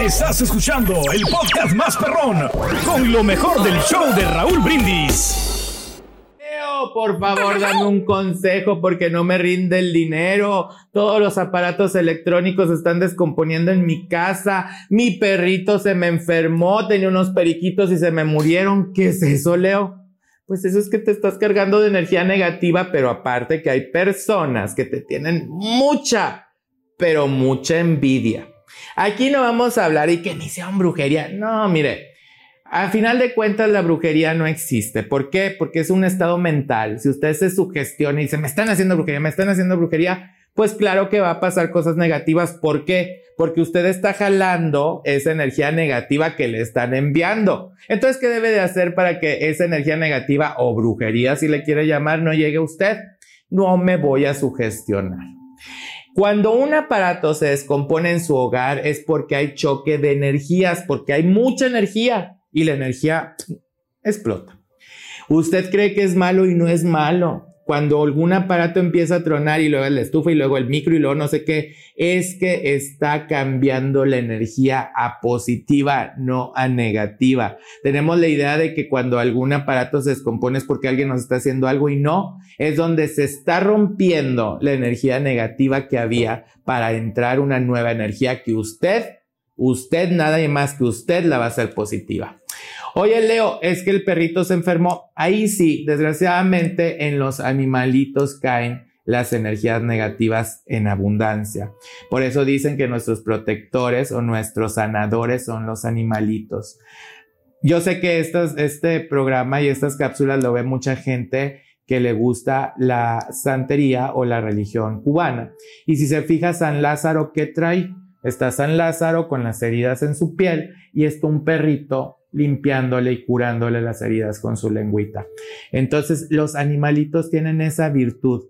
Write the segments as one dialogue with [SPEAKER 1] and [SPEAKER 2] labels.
[SPEAKER 1] Estás escuchando el podcast más perrón con lo mejor del show de Raúl Brindis.
[SPEAKER 2] Leo, por favor, dame un consejo porque no me rinde el dinero. Todos los aparatos electrónicos están descomponiendo en mi casa. Mi perrito se me enfermó, tenía unos periquitos y se me murieron. ¿Qué es eso, Leo? Pues eso es que te estás cargando de energía negativa, pero aparte que hay personas que te tienen mucha, pero mucha envidia. Aquí no vamos a hablar y que ni sean brujería. No, mire, al final de cuentas la brujería no existe. ¿Por qué? Porque es un estado mental. Si usted se sugestiona y dice, me están haciendo brujería, me están haciendo brujería, pues claro que va a pasar cosas negativas. ¿Por qué? Porque usted está jalando esa energía negativa que le están enviando. Entonces, ¿qué debe de hacer para que esa energía negativa o brujería, si le quiere llamar, no llegue a usted? No me voy a sugestionar. Cuando un aparato se descompone en su hogar es porque hay choque de energías, porque hay mucha energía y la energía explota. Usted cree que es malo y no es malo cuando algún aparato empieza a tronar y luego la estufa y luego el micro y luego no sé qué, es que está cambiando la energía a positiva, no a negativa. Tenemos la idea de que cuando algún aparato se descompone es porque alguien nos está haciendo algo y no, es donde se está rompiendo la energía negativa que había para entrar una nueva energía que usted, usted nada más que usted la va a hacer positiva. Oye, Leo, es que el perrito se enfermó. Ahí sí, desgraciadamente en los animalitos caen las energías negativas en abundancia. Por eso dicen que nuestros protectores o nuestros sanadores son los animalitos. Yo sé que este programa y estas cápsulas lo ve mucha gente que le gusta la santería o la religión cubana. Y si se fija San Lázaro, ¿qué trae? Está San Lázaro con las heridas en su piel y está un perrito limpiándole y curándole las heridas con su lengüita. Entonces, los animalitos tienen esa virtud.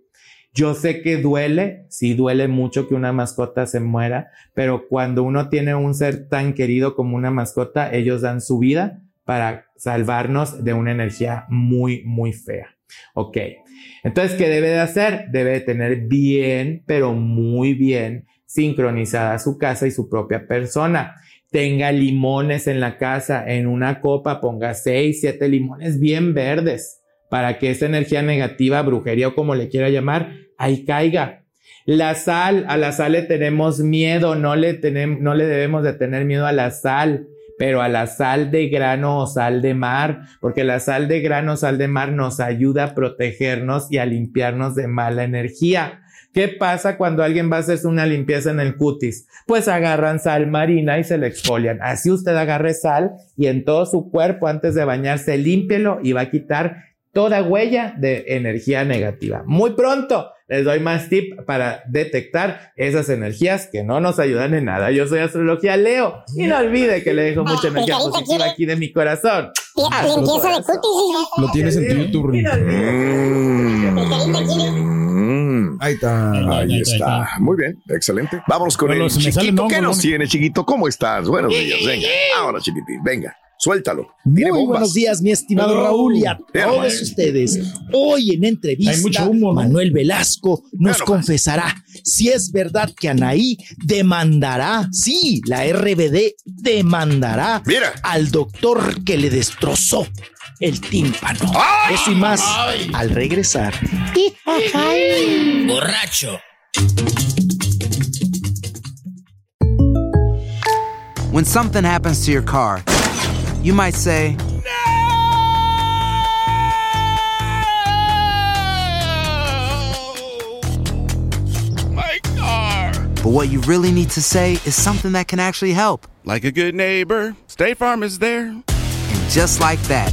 [SPEAKER 2] Yo sé que duele, sí duele mucho que una mascota se muera, pero cuando uno tiene un ser tan querido como una mascota, ellos dan su vida para salvarnos de una energía muy, muy fea. Ok. Entonces, ¿qué debe de hacer? Debe de tener bien, pero muy bien sincronizada su casa y su propia persona tenga limones en la casa, en una copa ponga seis, siete limones bien verdes para que esa energía negativa, brujería o como le quiera llamar, ahí caiga. La sal, a la sal le tenemos miedo, no le, tenemos, no le debemos de tener miedo a la sal, pero a la sal de grano o sal de mar, porque la sal de grano o sal de mar nos ayuda a protegernos y a limpiarnos de mala energía. ¿Qué pasa cuando alguien va a hacerse una limpieza en el cutis? Pues agarran sal marina y se le exfolian. Así usted agarre sal y en todo su cuerpo antes de bañarse límpielo y va a quitar toda huella de energía negativa. Muy pronto les doy más tip para detectar esas energías que no nos ayudan en nada. Yo soy Astrología Leo y no olvide que le dejo mucha energía positiva aquí de mi corazón.
[SPEAKER 3] Limpieza de cutis.
[SPEAKER 4] Lo tienes en YouTube.
[SPEAKER 5] Ahí está. Ahí está. Muy bien, excelente. Vámonos con el chiquito. ¿Qué nos tiene, chiquito? ¿Cómo estás? Buenos días, venga. Ahora, chiquitín, venga. Suéltalo.
[SPEAKER 4] Muy buenos días, mi estimado Raúl, y a todos ustedes. Hoy en entrevista, Manuel Velasco nos confesará si es verdad que Anaí demandará, sí, la RBD demandará al doctor que le destrozó el tímpano. ¡Ah! Eso y más al regresar.
[SPEAKER 6] Borracho. When something happens to your car, you might say, No.
[SPEAKER 7] My car.
[SPEAKER 6] but what you really need to say is something that can actually help.
[SPEAKER 7] Like a good neighbor, State Farm is there.
[SPEAKER 6] And just like that,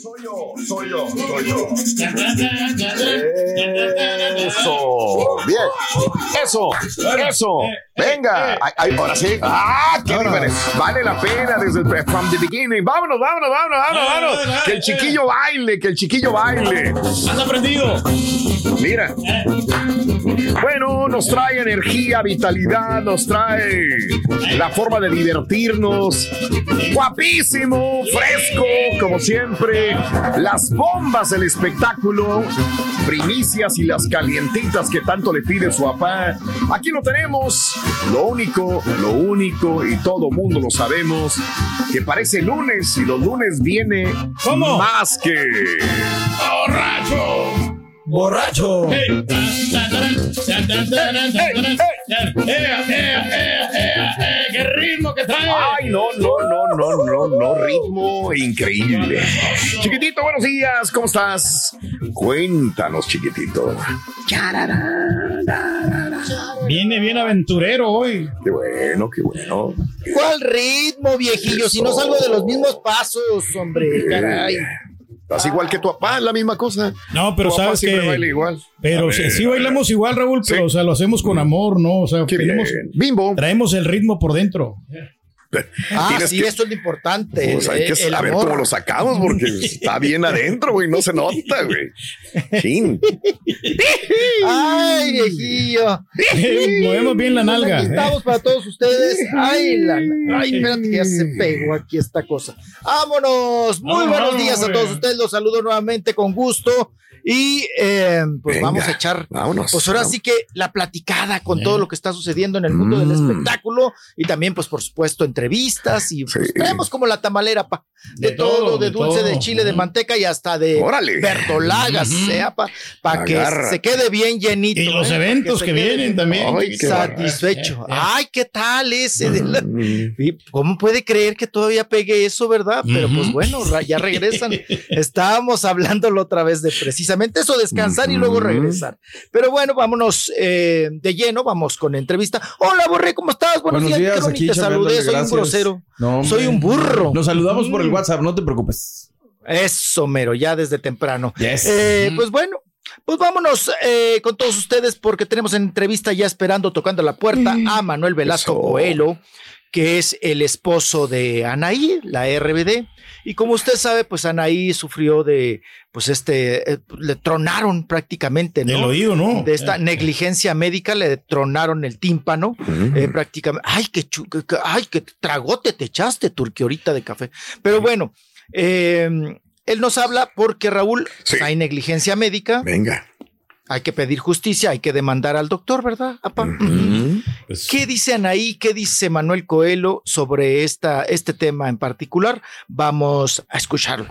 [SPEAKER 8] Soy yo, soy yo, soy yo. Eso. Bien. Eso. Eso. Venga. Ay, ay, ahora sí. Ah, qué diferente. Vale la pena desde el from the beginning. Vámonos, vámonos, vámonos, vámonos, vámonos. Que el chiquillo baile, que el chiquillo baile.
[SPEAKER 1] Anda prendido.
[SPEAKER 8] Mira. Bueno, nos trae energía, vitalidad, nos trae la forma de divertirnos. Guapísimo, fresco, como siempre. Las bombas del espectáculo, primicias y las calientitas que tanto le pide su papá. Aquí lo tenemos. Lo único, lo único, y todo mundo lo sabemos, que parece lunes y los lunes viene
[SPEAKER 1] ¿Cómo?
[SPEAKER 8] más que...
[SPEAKER 1] ¡Borracho! ¡Borracho! ¡Qué ritmo que trae!
[SPEAKER 8] Ay, no, no, no, no, no, no, ritmo increíble. Chiquitito, buenos días, ¿cómo estás? Cuéntanos, chiquitito.
[SPEAKER 1] Viene bien aventurero hoy.
[SPEAKER 8] Qué bueno, qué bueno.
[SPEAKER 4] ¿Cuál ritmo, viejillo? Si no salgo de los mismos pasos, hombre. Caray.
[SPEAKER 8] Estás igual que tu papá, la misma cosa.
[SPEAKER 1] No, pero
[SPEAKER 8] Tu papá
[SPEAKER 1] sabes
[SPEAKER 8] siempre
[SPEAKER 1] que.
[SPEAKER 8] baila igual.
[SPEAKER 1] Pero sí, sí bailamos igual, Raúl, pero
[SPEAKER 8] Sí.
[SPEAKER 1] o sea, lo hacemos con amor, ¿no? O sea, tenemos-.
[SPEAKER 8] Bimbo.
[SPEAKER 1] traemos el ritmo por dentro.
[SPEAKER 4] Ah, sí,
[SPEAKER 8] que-
[SPEAKER 4] eso es lo importante.
[SPEAKER 8] Pues hay
[SPEAKER 4] el-
[SPEAKER 8] que
[SPEAKER 4] el
[SPEAKER 8] saber
[SPEAKER 4] amor.
[SPEAKER 8] cómo lo sacamos porque está bien adentro, güey. No se nota, güey. Chin.
[SPEAKER 4] Ay, viejillo.
[SPEAKER 1] Movemos bien la nalga.
[SPEAKER 4] Aquí
[SPEAKER 1] ¿eh?
[SPEAKER 4] estamos para todos ustedes. Ay, la, ay, espérate que ya se pegó aquí esta cosa. Vámonos. Muy
[SPEAKER 1] Vámonos,
[SPEAKER 4] buenos días a
[SPEAKER 1] güey.
[SPEAKER 4] todos ustedes. Los saludo nuevamente con gusto. Y eh, pues
[SPEAKER 8] Venga,
[SPEAKER 4] vamos a echar,
[SPEAKER 8] vámonos.
[SPEAKER 4] pues ahora sí que la platicada con todo lo que está sucediendo en el mundo del
[SPEAKER 8] Mm.
[SPEAKER 4] espectáculo y también, pues por supuesto, entrevistas y pues,
[SPEAKER 8] Sí.
[SPEAKER 4] como la tamalera, pa, de,
[SPEAKER 1] De
[SPEAKER 4] todo,
[SPEAKER 1] todo,
[SPEAKER 4] de
[SPEAKER 1] de
[SPEAKER 4] dulce, de chile, de manteca y hasta de
[SPEAKER 8] Órale.
[SPEAKER 4] verdolagas, sea, pa, para que se quede bien llenito.
[SPEAKER 1] Y los
[SPEAKER 4] ¿eh?
[SPEAKER 1] Eventos que vienen
[SPEAKER 4] bien
[SPEAKER 1] también.
[SPEAKER 8] Ay, qué
[SPEAKER 4] satisfecho.
[SPEAKER 1] Eh, eh.
[SPEAKER 4] Ay, ¿qué tal ese? la-
[SPEAKER 8] Mm.
[SPEAKER 4] ¿Cómo puede creer que todavía pegue eso, verdad? Pero pues bueno, ya regresan. Estábamos hablándolo otra vez de precisamente eso, descansar y luego regresar. Pero bueno, vámonos eh, de lleno, vamos con entrevista. Hola, Borré, ¿cómo estás? Buenos,
[SPEAKER 9] Buenos
[SPEAKER 4] días,
[SPEAKER 9] días,
[SPEAKER 4] qué
[SPEAKER 9] aquí
[SPEAKER 4] te saludé, soy un grosero.
[SPEAKER 9] No.
[SPEAKER 4] Soy un burro.
[SPEAKER 9] Nos saludamos por el
[SPEAKER 4] Mm.
[SPEAKER 9] WhatsApp, no te preocupes.
[SPEAKER 4] Eso, mero, ya desde temprano.
[SPEAKER 9] Yes.
[SPEAKER 4] Eh, pues bueno, pues vámonos eh, con todos ustedes porque tenemos en entrevista ya esperando, tocando la puerta a Manuel Velasco
[SPEAKER 8] Eso.
[SPEAKER 4] Coelho, que es el esposo de Anaí, la RBD. Y como usted sabe, pues Anaí sufrió de, pues este, eh, le tronaron prácticamente, ¿no?
[SPEAKER 1] Del oído, ¿no?
[SPEAKER 4] De esta
[SPEAKER 1] Eh,
[SPEAKER 4] negligencia médica le tronaron el tímpano,
[SPEAKER 8] Mm.
[SPEAKER 4] eh, prácticamente. Ay, qué, chu- ay, qué tragote te echaste, turque, ahorita de café. Pero bueno, eh, él nos habla porque Raúl
[SPEAKER 8] Sí.
[SPEAKER 4] hay negligencia médica,
[SPEAKER 8] Venga.
[SPEAKER 4] Hay que pedir justicia, hay que demandar al doctor, ¿verdad? apa?
[SPEAKER 1] Pues,
[SPEAKER 4] ¿Qué dice Anaí? ¿Qué dice Manuel Coelho sobre esta, este tema en particular? Vamos a escucharlo.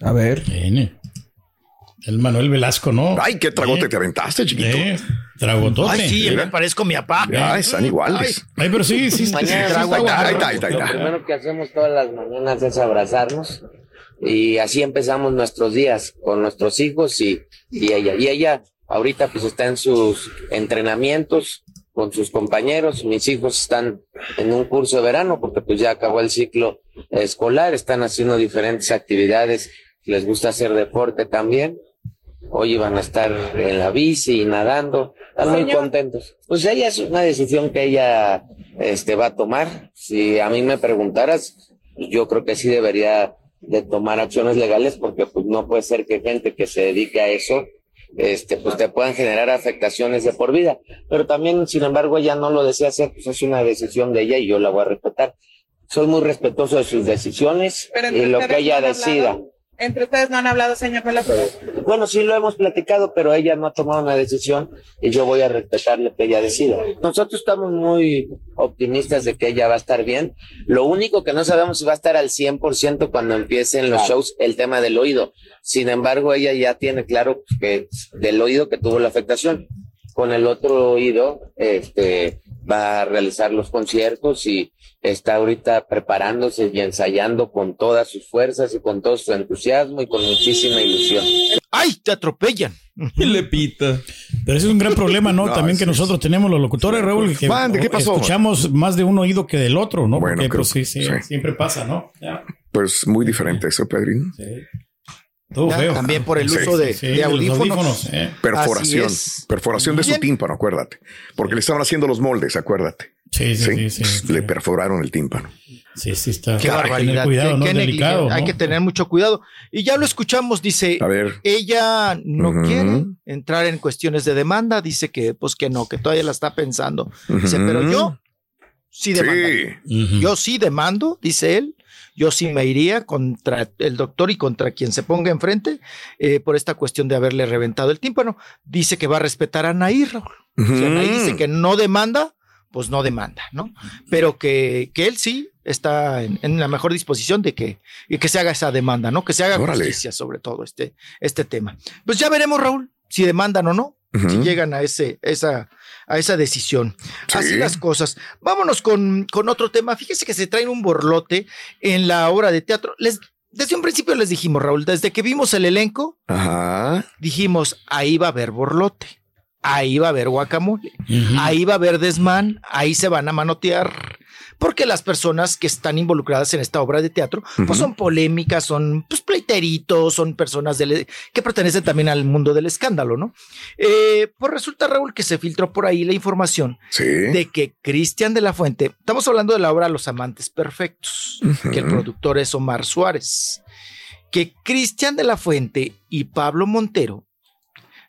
[SPEAKER 9] A ver.
[SPEAKER 1] viene. El Manuel Velasco, ¿no?
[SPEAKER 8] Ay, qué tragote
[SPEAKER 1] Eh,
[SPEAKER 8] te aventaste, chiquito.
[SPEAKER 1] eh, tragotote.
[SPEAKER 4] Ay, sí,
[SPEAKER 8] mira.
[SPEAKER 4] me parezco a mi papá.
[SPEAKER 8] Ya, están iguales.
[SPEAKER 1] Ay, pero sí, sí, sí, sí,
[SPEAKER 10] Mañana
[SPEAKER 1] sí, está guapo.
[SPEAKER 8] Ahí está, ahí está,
[SPEAKER 10] Lo primero que hacemos todas las mañanas es abrazarnos y así empezamos nuestros días con nuestros hijos y, y ella. Y ella ahorita pues está en sus entrenamientos con sus compañeros. Mis hijos están en un curso de verano porque pues ya acabó el ciclo escolar, están haciendo diferentes actividades, les gusta hacer deporte también. hoy iban a estar en la bici y nadando, están muy contentos. Pues ella es una decisión que ella este, va a tomar. Si a mí me preguntaras, yo creo que sí debería de tomar acciones legales porque pues no puede ser que gente que se dedique a eso este, pues te puedan generar afectaciones de por vida. Pero también, sin embargo, ella no lo desea hacer, pues es una decisión de ella y yo la voy a respetar. Soy muy respetuoso de sus decisiones y lo que ella decida.
[SPEAKER 9] Entre ustedes no han hablado, señor Velasco.
[SPEAKER 10] Bueno, sí lo hemos platicado, pero ella no ha tomado una decisión y yo voy a respetar lo que ella decida. Nosotros estamos muy optimistas de que ella va a estar bien. Lo único que no sabemos si va a estar al 100% cuando empiecen los shows el tema del oído. Sin embargo, ella ya tiene claro que del oído que tuvo la afectación. Con el otro oído, este, va a realizar los conciertos y está ahorita preparándose y ensayando con todas sus fuerzas y con todo su entusiasmo y con muchísima ilusión.
[SPEAKER 4] ¡Ay, te atropellan!
[SPEAKER 11] Y le pita. Pero ese es un gran problema, ¿no?
[SPEAKER 8] No,
[SPEAKER 11] También que
[SPEAKER 8] sí,
[SPEAKER 11] nosotros tenemos los locutores, Raúl, que
[SPEAKER 8] Mande, ¿qué pasó?
[SPEAKER 11] escuchamos más de un oído que del otro, ¿no?
[SPEAKER 8] Bueno,
[SPEAKER 11] Porque
[SPEAKER 8] creo
[SPEAKER 11] pues sí,
[SPEAKER 8] que
[SPEAKER 11] sí,
[SPEAKER 8] sí.
[SPEAKER 11] siempre pasa, ¿no? Ya.
[SPEAKER 8] Pues muy diferente eso, Pedrín.
[SPEAKER 11] Todo
[SPEAKER 4] Ya,
[SPEAKER 11] feo.
[SPEAKER 4] también por el
[SPEAKER 8] Sí.
[SPEAKER 4] uso de,
[SPEAKER 11] Sí,
[SPEAKER 4] de
[SPEAKER 11] de los
[SPEAKER 4] audífonos.
[SPEAKER 11] audífonos, eh.
[SPEAKER 8] Perforación. Perforación de su tímpano, acuérdate. Porque le estaban haciendo los moldes, acuérdate.
[SPEAKER 11] Sí, sí, sí, sí,
[SPEAKER 8] Le perforaron el tímpano.
[SPEAKER 11] Sí, sí, está.
[SPEAKER 4] Qué
[SPEAKER 11] hay que tener
[SPEAKER 4] barbaridad.
[SPEAKER 11] cuidado,
[SPEAKER 4] qué-
[SPEAKER 11] ¿no?
[SPEAKER 4] qué
[SPEAKER 11] Es delicado,
[SPEAKER 4] negligencia. Hay que tener mucho cuidado. Y ya lo escuchamos, dice,
[SPEAKER 8] A ver.
[SPEAKER 4] ella no quiere entrar en cuestiones de demanda, dice que pues que no, que todavía la está pensando. Dice, pero yo sí demandaría. Yo sí demando, dice él. Yo sí me iría contra el doctor y contra quien se ponga enfrente eh, por esta cuestión de haberle reventado el tímpano. Dice que va a respetar a Nair, Raúl. Si Anaí dice que no demanda, pues no demanda, ¿no? Pero que, que él sí está en, en la mejor disposición de que, y que se haga esa demanda, ¿no? Que se haga
[SPEAKER 8] Órale.
[SPEAKER 4] justicia sobre todo este, este tema. Pues ya veremos, Raúl, si demandan o no, si llegan a, ese, esa, a esa decisión.
[SPEAKER 8] Sí.
[SPEAKER 4] Así las cosas. Vámonos con, con otro tema. Fíjese que se traen un borlote en la obra de teatro. Les, desde un principio les dijimos, Raúl, desde que vimos el elenco,
[SPEAKER 8] Ajá.
[SPEAKER 4] dijimos, ahí va a haber borlote, ahí va a haber guacamole, ahí va a haber desmán, ahí se van a manotear. Porque las personas que están involucradas en esta obra de teatro, pues son polémicas, son pues, pleiteritos, son personas del- que pertenecen también al mundo del escándalo, ¿no? Eh, pues resulta, Raúl, que se filtró por ahí la información
[SPEAKER 8] Sí.
[SPEAKER 4] de que Cristian de la Fuente, estamos hablando de la obra Los Amantes Perfectos, que el productor es Omar Suárez, que Cristian de la Fuente y Pablo Montero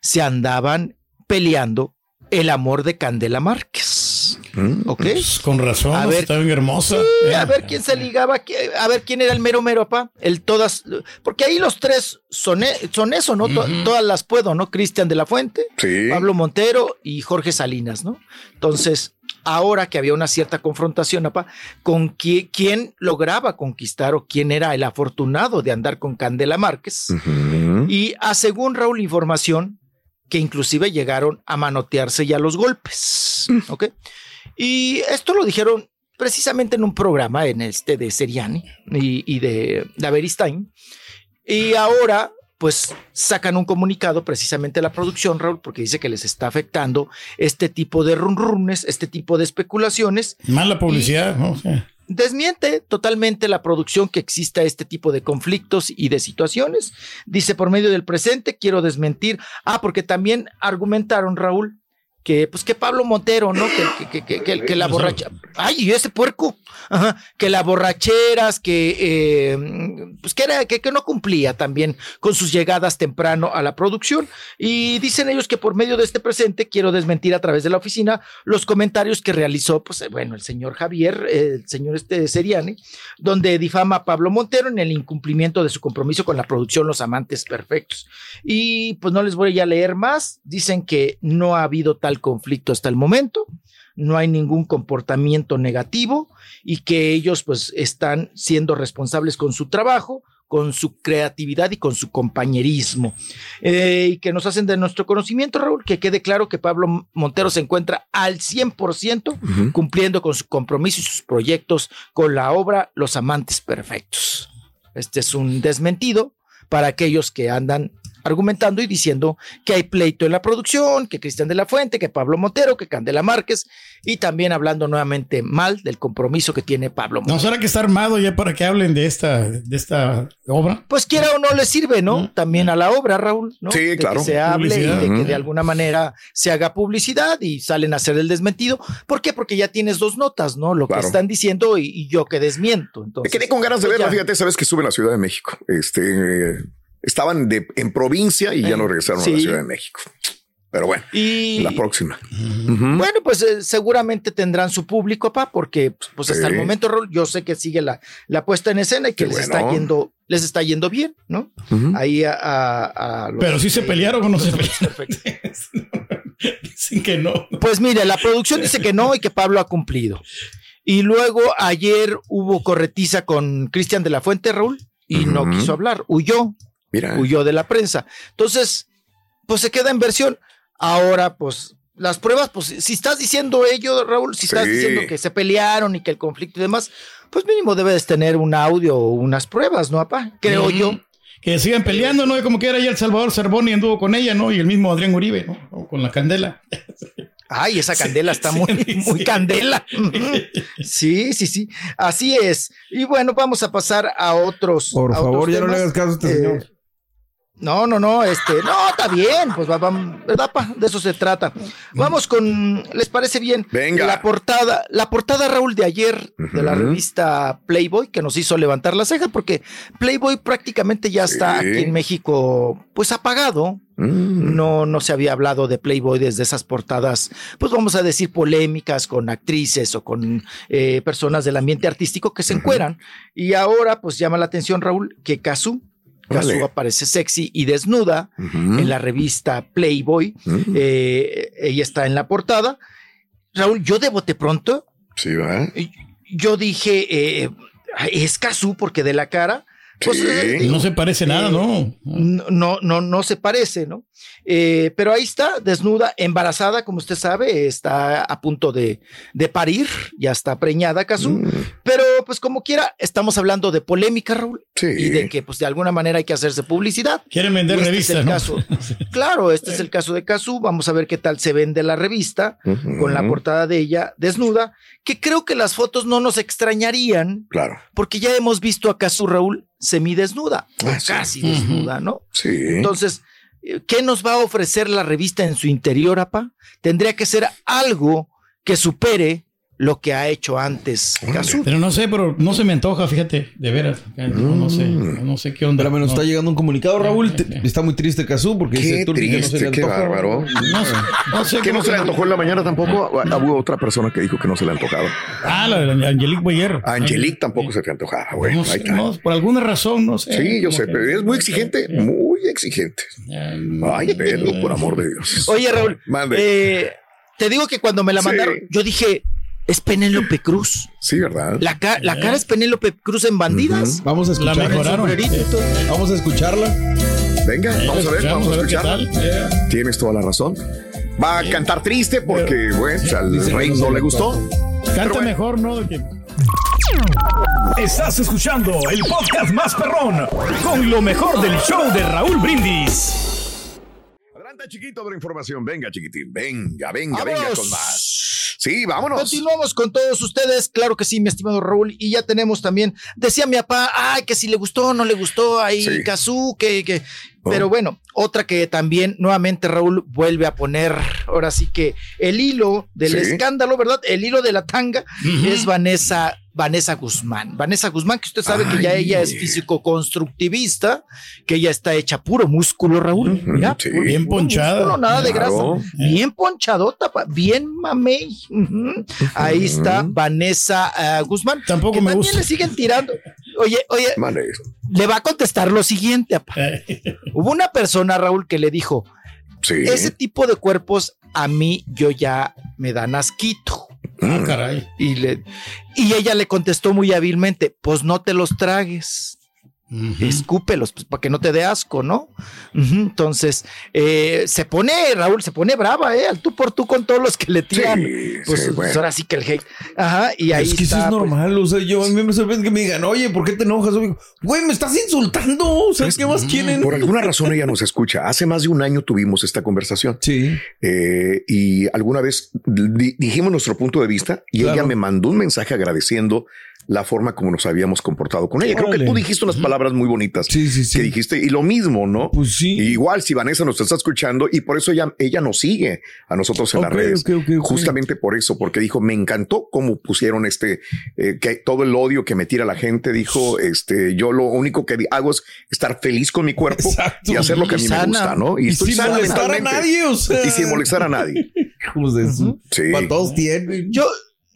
[SPEAKER 4] se andaban peleando el amor de Candela Márquez.
[SPEAKER 8] Mm.
[SPEAKER 4] ¿Ok?
[SPEAKER 11] Pues, con razón,
[SPEAKER 4] A ver.
[SPEAKER 11] está bien hermosa.
[SPEAKER 4] Sí,
[SPEAKER 11] Eh.
[SPEAKER 4] a ver quién se ligaba, a ver quién era el mero mero, pa. El todas, porque ahí los tres son, e- son eso, ¿no? To- Todas las puedo, ¿no? Cristian de la Fuente,
[SPEAKER 8] Sí.
[SPEAKER 4] Pablo Montero y Jorge Salinas, ¿no? Entonces, ahora que había una cierta confrontación, apa, con qui- quién lograba conquistar o quién era el afortunado de andar con Candela Márquez. Y a según Raúl información que inclusive llegaron a manotearse ya los golpes, ¿ok? Y esto lo dijeron precisamente en un programa en este de Seriani y, y de Daveristain. Y ahora, pues sacan un comunicado precisamente a la producción, Raúl, porque dice que les está afectando este tipo de runrunes, este tipo de especulaciones.
[SPEAKER 11] Mala publicidad, ¿no? Sí.
[SPEAKER 4] Desmiente totalmente la producción que exista este tipo de conflictos y de situaciones. Dice por medio del presente, quiero desmentir. Ah, porque también argumentaron, Raúl, que pues que Pablo Montero, ¿no? Que, que, que, que- que la borracha. Ay, y ese puerco. Ajá, que la borracheras, que eh, pues que era, que, que no cumplía también con sus llegadas temprano a la producción. Y dicen ellos que por medio de este presente quiero desmentir a través de la oficina los comentarios que realizó, pues eh, bueno, el señor Javier, eh, el señor este Seriani, donde difama a Pablo Montero en el incumplimiento de su compromiso con la producción Los Amantes Perfectos. Y pues no les voy a leer más. Dicen que no ha habido tal conflicto hasta el momento, no hay ningún comportamiento negativo y que ellos pues están siendo responsables con su trabajo con su creatividad y con su compañerismo. Eh, y que nos hacen de nuestro conocimiento, Raúl, que quede claro que Pablo Montero se encuentra al 100% cumpliendo con su compromiso y sus proyectos con la obra Los Amantes Perfectos. Este es un desmentido para aquellos que andan argumentando y diciendo que hay pleito en la producción, que Cristian de la Fuente, que Pablo Montero, que Candela Márquez, y también hablando nuevamente mal del compromiso que tiene Pablo Montero.
[SPEAKER 11] ¿No será que está armado ya para que hablen de esta, de esta obra?
[SPEAKER 4] Pues quiera o no le sirve, ¿no? También a la obra, Raúl, ¿no?
[SPEAKER 8] Sí,
[SPEAKER 4] De
[SPEAKER 8] claro.
[SPEAKER 4] Que se hable
[SPEAKER 8] Publicidad.
[SPEAKER 4] y de que de alguna manera se haga publicidad y salen a hacer el desmentido. ¿Por qué? Porque ya tienes dos notas, ¿no? Lo
[SPEAKER 8] Claro.
[SPEAKER 4] que están diciendo y, y yo que desmiento.
[SPEAKER 8] Me
[SPEAKER 4] Entonces,
[SPEAKER 8] quedé con ganas de
[SPEAKER 4] pues
[SPEAKER 8] verla,
[SPEAKER 4] ya.
[SPEAKER 8] fíjate, sabes que sube a la Ciudad de México. Este, eh, estaban de, en provincia y ya no regresaron a la. Ciudad de México. Pero bueno,
[SPEAKER 4] Y
[SPEAKER 8] la próxima.
[SPEAKER 4] Bueno, pues eh, seguramente tendrán su público, papá, porque pues hasta el momento, Raúl, yo sé que sigue la, la puesta en escena y que
[SPEAKER 8] Qué
[SPEAKER 4] les está yendo, les está yendo bien, ¿no? Ahí a, a- a los-
[SPEAKER 11] Pero sí se pelearon o no se
[SPEAKER 4] los-
[SPEAKER 11] pelearon. Dicen que no.
[SPEAKER 4] Pues mire, la producción dice que no y que Pablo ha cumplido. Y luego ayer hubo corretiza con Cristian de la Fuente, Raúl, y no quiso hablar, huyó,
[SPEAKER 8] Mira.
[SPEAKER 4] huyó de la prensa. Entonces, pues se queda en versión. Ahora, pues las pruebas, pues si estás diciendo ello, Raúl, si estás
[SPEAKER 8] Sí.
[SPEAKER 4] diciendo que se pelearon y que el conflicto y demás, pues mínimo debes tener un audio o unas pruebas, ¿no, papá? Creo yo.
[SPEAKER 11] Que sigan peleando, ¿no? Como que era ya el Salvador Cervoni anduvo con ella, ¿no? Y el mismo Adrián Uribe, ¿no? O con la candela.
[SPEAKER 4] Ay, esa candela está muy, muy candela. Sí, sí, sí. Así es. Y bueno, vamos a pasar a otros.
[SPEAKER 12] Por
[SPEAKER 4] a
[SPEAKER 12] favor,
[SPEAKER 4] otros
[SPEAKER 12] ya no le hagas caso a este
[SPEAKER 4] Eh,
[SPEAKER 12] señor.
[SPEAKER 4] No, no, no, este, no, está bien, pues va- va- ¿verdad, pa? De eso se trata. Vamos con, ¿les parece bien?
[SPEAKER 8] Venga.
[SPEAKER 4] La portada, la portada, Raúl, de ayer de la revista Playboy, que nos hizo levantar la ceja, porque Playboy prácticamente ya está
[SPEAKER 8] Sí.
[SPEAKER 4] aquí en México, pues apagado.
[SPEAKER 8] Mm.
[SPEAKER 4] No, no se había hablado de Playboy desde esas portadas, pues vamos a decir polémicas con actrices o con eh, personas del ambiente artístico que se encueran. Y ahora, pues llama la atención, Raúl, que Kazu, Kazu
[SPEAKER 8] Órale.
[SPEAKER 4] aparece sexy y desnuda en la revista Playboy. Eh, ella está en la portada. Raúl, yo de bote pronto,
[SPEAKER 8] Sí, va.
[SPEAKER 4] yo dije, eh, es Kazu porque de la cara. Pues,
[SPEAKER 8] Sí.
[SPEAKER 4] eh,
[SPEAKER 11] No se parece nada, ¿no?
[SPEAKER 4] no, no, no, no se parece, ¿no? Eh, pero ahí está, desnuda, embarazada, como usted sabe, está a punto de, de parir, ya está preñada, Casu.
[SPEAKER 8] Mm.
[SPEAKER 4] Pero, pues, como quiera, estamos hablando de polémica, Raúl,
[SPEAKER 8] Sí.
[SPEAKER 4] y de que, pues, de alguna manera hay que hacerse publicidad.
[SPEAKER 11] Quieren vender
[SPEAKER 4] este
[SPEAKER 11] revistas,
[SPEAKER 4] es el
[SPEAKER 11] ¿no?
[SPEAKER 4] caso. Claro, este es el caso de Casu. Vamos a ver qué tal se vende la revista con la portada de ella desnuda, que creo que las fotos no nos extrañarían,
[SPEAKER 8] Claro.
[SPEAKER 4] porque ya hemos visto a Casu Raúl semidesnuda,
[SPEAKER 8] Ah, sí.
[SPEAKER 4] casi desnuda, ¿no?
[SPEAKER 8] Sí.
[SPEAKER 4] Entonces, eh, ¿qué nos va a ofrecer la revista en su interior, apa? Tendría que ser algo que supere lo que ha hecho antes Cazú.
[SPEAKER 11] Pero no sé, pero no se me antoja, fíjate, de veras. No, no sé,
[SPEAKER 8] Mm.
[SPEAKER 11] no sé qué onda.
[SPEAKER 12] Pero me nos
[SPEAKER 11] No.
[SPEAKER 12] está llegando un comunicado, Raúl. te- está muy triste Cazú porque
[SPEAKER 8] Qué
[SPEAKER 12] dice Turki que no se
[SPEAKER 8] triste,
[SPEAKER 12] le
[SPEAKER 8] qué
[SPEAKER 12] antoja.
[SPEAKER 8] bárbaro.
[SPEAKER 11] No sé, no sé
[SPEAKER 8] ¿Qué
[SPEAKER 11] cómo
[SPEAKER 8] no se le
[SPEAKER 11] que-
[SPEAKER 8] antojó en la mañana tampoco? Ah, Hubo otra persona que dijo que no se le antojaba.
[SPEAKER 11] Ah, la de Angelique Boyer.
[SPEAKER 8] Angelique tampoco se le antojaba, güey.
[SPEAKER 11] No
[SPEAKER 8] Ahí
[SPEAKER 11] sé,
[SPEAKER 8] está.
[SPEAKER 11] no, por alguna razón, no sé.
[SPEAKER 8] Sí, yo sé,
[SPEAKER 11] que-
[SPEAKER 8] pero es muy exigente, muy exigente. Ay, Pedro, por amor de Dios.
[SPEAKER 4] Oye, Raúl,
[SPEAKER 8] Mande.
[SPEAKER 4] eh, te digo que cuando me la
[SPEAKER 8] Sí.
[SPEAKER 4] mandaron, yo dije, es Penélope Cruz.
[SPEAKER 8] Sí, ¿verdad?
[SPEAKER 4] La, ca- la cara es Penélope Cruz en Bandidas.
[SPEAKER 12] Vamos a
[SPEAKER 11] La
[SPEAKER 12] escucharla. Vamos a escucharla.
[SPEAKER 8] Venga, vamos a ver, vamos a
[SPEAKER 11] qué
[SPEAKER 8] escucharla.
[SPEAKER 11] Yeah.
[SPEAKER 8] Tienes toda la razón. Va a cantar triste porque, bueno, pues, al rey
[SPEAKER 12] no le
[SPEAKER 8] gustó.
[SPEAKER 11] Canta
[SPEAKER 8] bueno.
[SPEAKER 11] mejor, ¿no? De que-
[SPEAKER 1] Estás escuchando el podcast más perrón con lo mejor del show de Raúl Brindis.
[SPEAKER 8] Adelante, chiquito, otra información. Venga, chiquitín. Venga, venga, venga con más. Sí, vámonos.
[SPEAKER 4] Continuamos con todos ustedes, claro que sí, mi estimado Raúl, y ya tenemos también, decía mi papá, ay, que si le gustó o no le gustó, ahí
[SPEAKER 8] Sí.
[SPEAKER 4] Que, que,
[SPEAKER 8] Oh.
[SPEAKER 4] pero bueno, otra que también nuevamente Raúl vuelve a poner, ahora sí que el hilo del
[SPEAKER 8] Sí.
[SPEAKER 4] escándalo, ¿verdad? El hilo de la tanga es Vanessa, Vanessa Guzmán. Vanessa Guzmán, que usted sabe que ya ella es físico-constructivista, que ella está hecha puro músculo, Raúl, mira,
[SPEAKER 8] sí.
[SPEAKER 4] puro-
[SPEAKER 11] Bien ponchada.
[SPEAKER 4] músculo, nada de grasa. Bien ponchadota, pa- bien mamey. Ahí está Vanessa ah, Guzmán.
[SPEAKER 11] Tampoco
[SPEAKER 4] que
[SPEAKER 11] me
[SPEAKER 4] también
[SPEAKER 11] gusta.
[SPEAKER 4] le siguen tirando. Oye, oye, le va a contestar lo siguiente. apa. Hubo una persona, Raúl, que le dijo,
[SPEAKER 8] Sí.
[SPEAKER 4] ese tipo de cuerpos a mí yo ya me dan asquito.
[SPEAKER 11] ah, caray.
[SPEAKER 4] Y, le, y ella le contestó muy hábilmente, pues no te los tragues. Escúpelos, pues para que no te dé asco, ¿no? Entonces, eh, se pone, Raúl, se pone brava, ¿eh? Al tú por tú con todos los que le tiran. pues,
[SPEAKER 8] sí,
[SPEAKER 4] pues, ahora sí que el hate. Ajá, y ahí
[SPEAKER 12] es que eso es
[SPEAKER 4] pues,
[SPEAKER 12] normal, o sea, yo a mí me sorprende que me digan, oye, ¿por qué te enojas? Güey, me estás insultando, o sea, ¿qué más quieren?
[SPEAKER 8] Por alguna razón ella nos escucha. Hace más de un año tuvimos esta conversación.
[SPEAKER 12] Sí.
[SPEAKER 8] Eh, y alguna vez di- dijimos nuestro punto de vista y
[SPEAKER 12] Claro.
[SPEAKER 8] ella me mandó un mensaje agradeciendo la forma como nos habíamos comportado con ella. Creo que tú dijiste unas palabras muy bonitas que dijiste y lo mismo, ¿no?
[SPEAKER 12] Pues sí.
[SPEAKER 8] igual si Vanessa nos está escuchando y por eso ella, ella nos sigue a nosotros en las
[SPEAKER 12] Ok,
[SPEAKER 8] redes. Justamente por eso, porque dijo, me encantó cómo pusieron este, eh, que todo el odio que me tira la gente, dijo, este, yo lo único que hago es estar feliz con mi cuerpo
[SPEAKER 12] Exacto.
[SPEAKER 8] y hacer lo que a mí
[SPEAKER 12] Y
[SPEAKER 8] me gusta, ¿no?
[SPEAKER 12] Y
[SPEAKER 8] estoy
[SPEAKER 12] sin molestar a nadie, o sea.
[SPEAKER 8] Y sin molestar a nadie.
[SPEAKER 12] Hijos de su-
[SPEAKER 8] Sí.
[SPEAKER 12] Todos tienen.
[SPEAKER 4] Yo,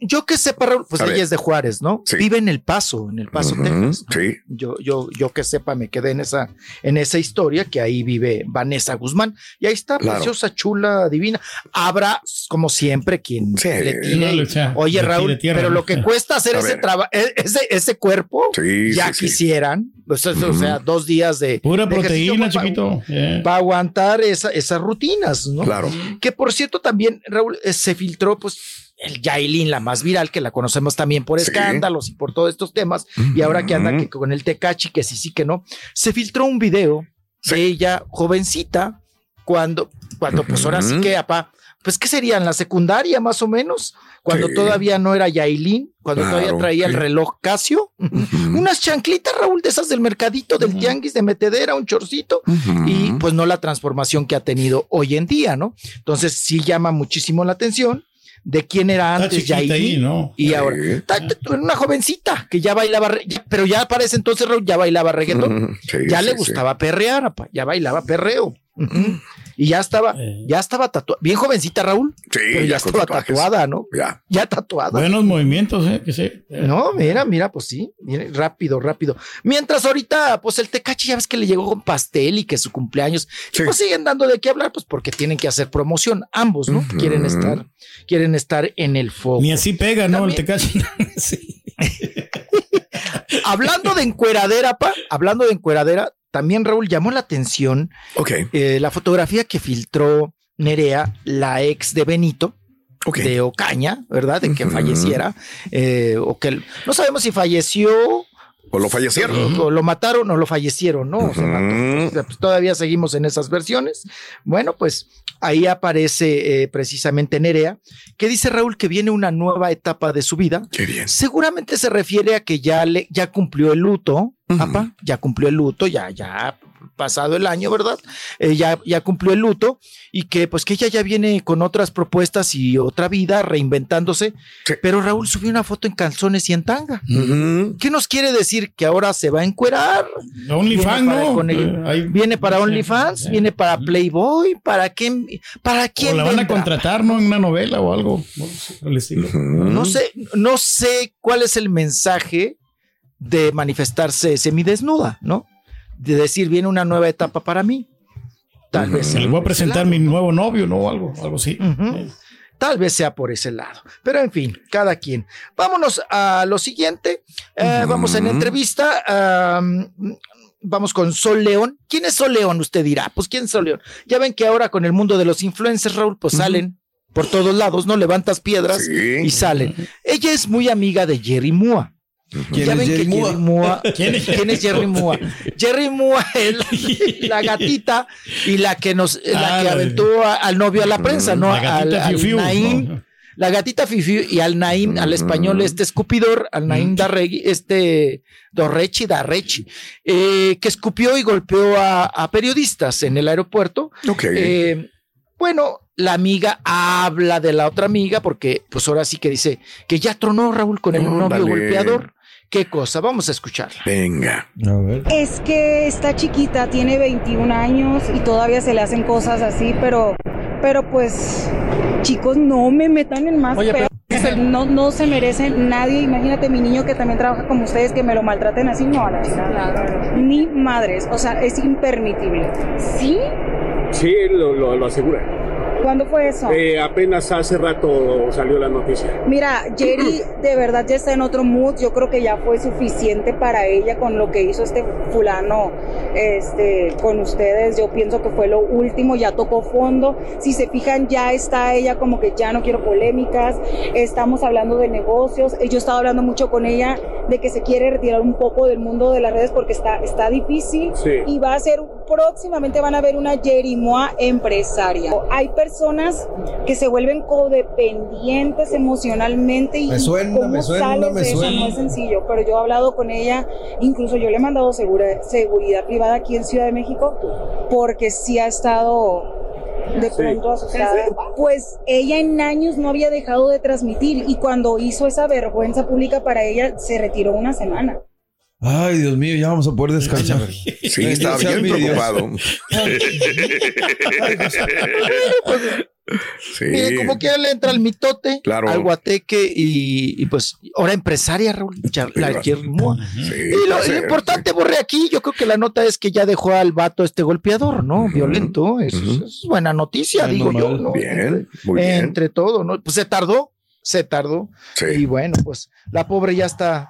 [SPEAKER 4] yo que sepa, Raúl, pues
[SPEAKER 8] A
[SPEAKER 4] ella
[SPEAKER 8] ver.
[SPEAKER 4] es de Juárez, ¿no?
[SPEAKER 8] Sí.
[SPEAKER 4] Vive en El Paso, en El Paso, Texas.
[SPEAKER 8] Sí.
[SPEAKER 4] Yo, yo, yo que sepa, me quedé en esa, en esa historia que ahí vive Vanessa Guzmán. Y ahí está,
[SPEAKER 8] Claro.
[SPEAKER 4] preciosa, chula, divina. Habrá, como siempre, quien le tire.
[SPEAKER 11] Sea,
[SPEAKER 4] Oye,
[SPEAKER 11] le
[SPEAKER 4] Raúl,
[SPEAKER 11] tierra,
[SPEAKER 4] pero lo que cuesta hacer ese trabajo, ese, ese cuerpo,
[SPEAKER 8] Sí,
[SPEAKER 4] ya
[SPEAKER 8] sí, sí.
[SPEAKER 4] quisieran. O sea, o sea, dos días de.
[SPEAKER 11] Pura
[SPEAKER 4] de
[SPEAKER 11] proteína,
[SPEAKER 4] pa-
[SPEAKER 11] chiquito. Eh.
[SPEAKER 4] Para aguantar esa- esas rutinas, ¿no?
[SPEAKER 8] Claro.
[SPEAKER 4] Que por cierto, también, Raúl, eh, se filtró, pues, el Yailin, la más viral, que la conocemos también por
[SPEAKER 8] Sí.
[SPEAKER 4] escándalos y por todos estos temas, y ahora que anda que con el Tecachi, que sí, sí, que no, se filtró un video de ella, jovencita, cuando, cuando, pues ahora sí que, apá, pues, ¿qué sería? En la secundaria, más o menos, cuando
[SPEAKER 8] Sí.
[SPEAKER 4] todavía no era Yailin, cuando
[SPEAKER 8] Claro,
[SPEAKER 4] todavía traía el reloj Casio, unas chanclitas, Raúl, de esas del mercadito, del tianguis de metedera, un chorcito, y pues no la transformación que ha tenido hoy en día, ¿no? Entonces sí llama muchísimo la atención de quién era antes Yailin
[SPEAKER 11] ahí, ¿no?
[SPEAKER 4] y ahora una jovencita que ya bailaba, pero ya para ese entonces Raúl, ya bailaba reggaetón,
[SPEAKER 8] sí,
[SPEAKER 4] ya
[SPEAKER 8] sí,
[SPEAKER 4] le
[SPEAKER 8] sí.
[SPEAKER 4] gustaba perrear, apa, ya bailaba perreo. Y ya estaba, ya estaba tatuada, bien jovencita Raúl,
[SPEAKER 8] Sí,
[SPEAKER 4] pero ya,
[SPEAKER 8] ya con
[SPEAKER 4] estaba
[SPEAKER 8] tatuajes.
[SPEAKER 4] tatuada, ¿no?
[SPEAKER 8] Ya.
[SPEAKER 4] Ya tatuada.
[SPEAKER 11] Buenos movimientos, ¿eh? Que sí.
[SPEAKER 4] No, mira, mira, pues sí, mire, rápido, rápido. Mientras ahorita, pues el Tecachi ya ves que le llegó con pastel y que su cumpleaños, y pues siguen dando de qué hablar, pues porque tienen que hacer promoción, ambos, ¿no? Quieren estar, quieren estar en el foco.
[SPEAKER 11] Ni así pega, ¿no? El Tecachi.
[SPEAKER 4] Hablando de encueradera, pa, hablando de encueradera, también Raúl llamó la atención eh, la fotografía que filtró Nerea, la ex de Benito. De Ocaña, ¿verdad? De que falleciera. eh, o que no sabemos si falleció
[SPEAKER 8] O lo fallecieron.
[SPEAKER 4] o lo mataron o lo fallecieron, ¿no? O sea, pues, todavía seguimos en esas versiones. Bueno, pues ahí aparece eh, precisamente Nerea, que dice Raúl que viene una nueva etapa de su vida.
[SPEAKER 8] Qué bien.
[SPEAKER 4] Seguramente se refiere a que ya le, ya cumplió el luto, apa, ya cumplió el luto, ya, ya pasado el año, ¿verdad? Eh, ya, ya cumplió el luto y que pues que ella ya viene con otras propuestas y otra vida reinventándose. Pero Raúl subió una foto en calzones y en tanga. ¿Qué nos quiere decir? Que ahora se va a encuerar.
[SPEAKER 11] OnlyFans,
[SPEAKER 4] Viene para-
[SPEAKER 11] ¿no?
[SPEAKER 4] el-
[SPEAKER 11] Eh, ahí-
[SPEAKER 4] viene para OnlyFans, viene para Playboy, ¿para quién? ¿Para quién?
[SPEAKER 11] O la van a contratar, ¿no? En una novela o algo. No sé,
[SPEAKER 4] no sé cuál es el mensaje de manifestarse semidesnuda, ¿no? De decir, viene una nueva etapa para mí. Tal vez.
[SPEAKER 11] Se le voy a presentar mi nuevo novio, ¿no? O algo, algo así.
[SPEAKER 4] Tal vez sea por ese lado. Pero en fin, cada quien. Vámonos a lo siguiente. Eh, Vamos en entrevista. am, vamos con Sol León. ¿Quién es Sol León? Usted dirá. Pues ¿quién es Sol León? Ya ven que ahora con el mundo de los influencers, Raúl, pues salen por todos lados, ¿no? Levantas piedras y salen. Ella es muy amiga de Jerry Mua.
[SPEAKER 12] ¿Quién
[SPEAKER 4] ya
[SPEAKER 12] es
[SPEAKER 4] ven
[SPEAKER 12] Jerry
[SPEAKER 4] que
[SPEAKER 12] Mua?
[SPEAKER 4] Jerry Mua.
[SPEAKER 11] ¿Quién es?
[SPEAKER 4] ¿Quién es Jerry Mua? Jerry Mua es la gatita y la que nos la
[SPEAKER 11] Ah,
[SPEAKER 4] que
[SPEAKER 11] la-
[SPEAKER 4] aventó a- al novio a la prensa, ¿no?
[SPEAKER 11] La gatita
[SPEAKER 4] al, al
[SPEAKER 11] Fiu Fiu,
[SPEAKER 4] Naim,
[SPEAKER 11] ¿no?
[SPEAKER 4] la gatita Fifi y al Naim, al español este escupidor, al Naim Darregui, este Dorrechi Darrechi, eh, que escupió y golpeó a, a periodistas en el aeropuerto.
[SPEAKER 8] Ok.
[SPEAKER 4] Eh, bueno, la amiga habla de la otra amiga porque pues ahora sí que dice que ya tronó Raúl con el novio
[SPEAKER 8] Ándale.
[SPEAKER 4] golpeador. ¿Qué cosa? Vamos a escucharla.
[SPEAKER 8] Venga.
[SPEAKER 12] A ver.
[SPEAKER 13] Es que esta chiquita tiene 21 años y todavía se le hacen cosas así, pero, pero pues, chicos, no me metan en más
[SPEAKER 4] Oye,
[SPEAKER 13] No, no se merece nadie. Imagínate mi niño que también trabaja como ustedes que me lo maltraten así. No, a la. Ni madres. O sea, es impermitible. ¿Sí?
[SPEAKER 14] Sí, lo, lo, lo asegura.
[SPEAKER 13] ¿Cuándo fue eso?
[SPEAKER 14] Eh, apenas hace rato salió la noticia.
[SPEAKER 13] Mira, Jerry de verdad ya está en otro mood. Yo creo que ya fue suficiente para ella con lo que hizo este fulano este, con ustedes. Yo pienso que fue lo último, ya tocó fondo. Si se fijan, ya está ella como que ya no quiero polémicas. Estamos hablando de negocios. Yo he estado hablando mucho con ella de que se quiere retirar un poco del mundo de las redes porque está, está difícil
[SPEAKER 14] Sí.
[SPEAKER 13] y va a ser próximamente van a ver una Jerimoa empresaria. Hay personas que se vuelven codependientes emocionalmente y
[SPEAKER 12] Me suena,
[SPEAKER 13] cómo
[SPEAKER 12] me suena,
[SPEAKER 13] sales
[SPEAKER 12] me
[SPEAKER 13] de eso no es sencillo, pero yo he hablado con ella, incluso yo le he mandado segura- seguridad privada aquí en Ciudad de México porque sí ha estado de pronto asustada. Pues ella en años no había dejado de transmitir y cuando hizo esa vergüenza pública para ella se retiró una semana.
[SPEAKER 12] Ay, Dios mío, ya vamos a poder descansar.
[SPEAKER 8] Sí, estaba bien preocupado. Sí.
[SPEAKER 4] Mire, como quiera le entra al mitote,
[SPEAKER 8] Claro.
[SPEAKER 4] al guateque y, y, pues ahora empresaria, Raúl, la Jerimoa. y lo,
[SPEAKER 8] sí,
[SPEAKER 4] lo importante, Borre, aquí yo creo que la nota es que ya dejó al vato este golpeador, ¿no? Violento. Eso, eso es buena noticia, digo yo. ¿no?
[SPEAKER 8] Bien, muy bien.
[SPEAKER 4] Entre todo, ¿no? Pues se tardó, se tardó. Y bueno, pues la pobre ya está,